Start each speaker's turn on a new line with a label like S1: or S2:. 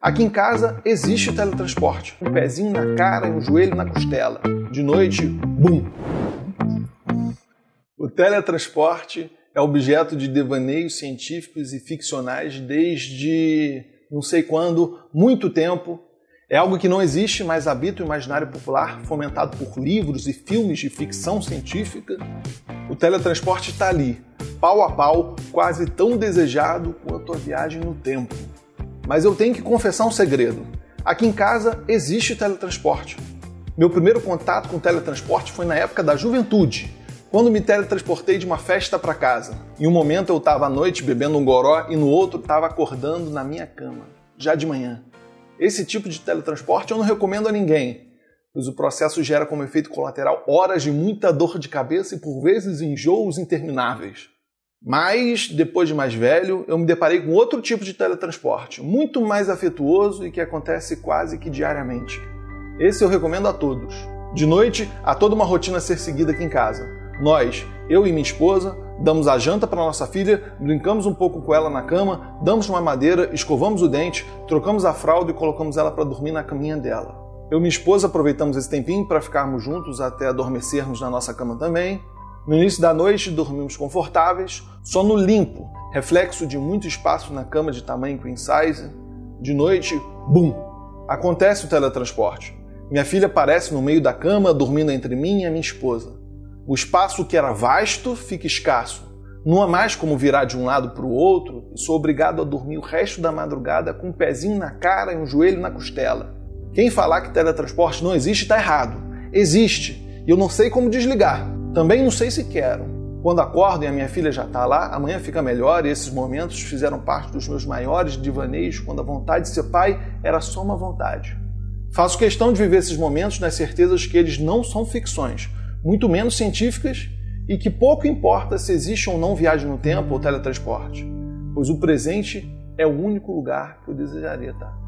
S1: Aqui em casa existe teletransporte. Um pezinho na cara e um joelho na costela. De noite, bum! O teletransporte é objeto de devaneios científicos e ficcionais desde não sei quando, muito tempo. É algo que não existe, mas habita o imaginário popular, fomentado por livros e filmes de ficção científica. O teletransporte está ali, pau a pau, quase tão desejado quanto a viagem no tempo. Mas eu tenho que confessar um segredo. Aqui em casa existe teletransporte. Meu primeiro contato com teletransporte foi na época da juventude, quando me teletransportei de uma festa para casa. Em um momento eu estava à noite bebendo um goró e no outro estava acordando na minha cama, já de manhã. Esse tipo de teletransporte eu não recomendo a ninguém, pois o processo gera como efeito colateral horas de muita dor de cabeça e por vezes enjoos intermináveis. Mas, depois de mais velho, eu me deparei com outro tipo de teletransporte, muito mais afetuoso e que acontece quase que diariamente. Esse eu recomendo a todos. De noite, há toda uma rotina a ser seguida aqui em casa. Nós, eu e minha esposa, damos a janta para nossa filha, brincamos um pouco com ela na cama, damos uma madeira, escovamos o dente, trocamos a fralda e colocamos ela para dormir na caminha dela. Eu e minha esposa aproveitamos esse tempinho para ficarmos juntos até adormecermos na nossa cama também. No início da noite, dormimos confortáveis, sono limpo, reflexo de muito espaço na cama de tamanho queen size. De noite, bum! Acontece o teletransporte. Minha filha aparece no meio da cama, dormindo entre mim e a minha esposa. O espaço que era vasto fica escasso. Não há mais como virar de um lado para o outro e sou obrigado a dormir o resto da madrugada com um pezinho na cara e um joelho na costela. Quem falar que teletransporte não existe está errado. Existe. E eu não sei como desligar. Também não sei se quero. Quando acordo e a minha filha já está lá, amanhã fica melhor e esses momentos fizeram parte dos meus maiores divaneios quando a vontade de ser pai era só uma vontade. Faço questão de viver esses momentos nas certezas que eles não são ficções, muito menos científicas e que pouco importa se existe ou não viagem no tempo ou teletransporte, pois o presente é o único lugar que eu desejaria estar.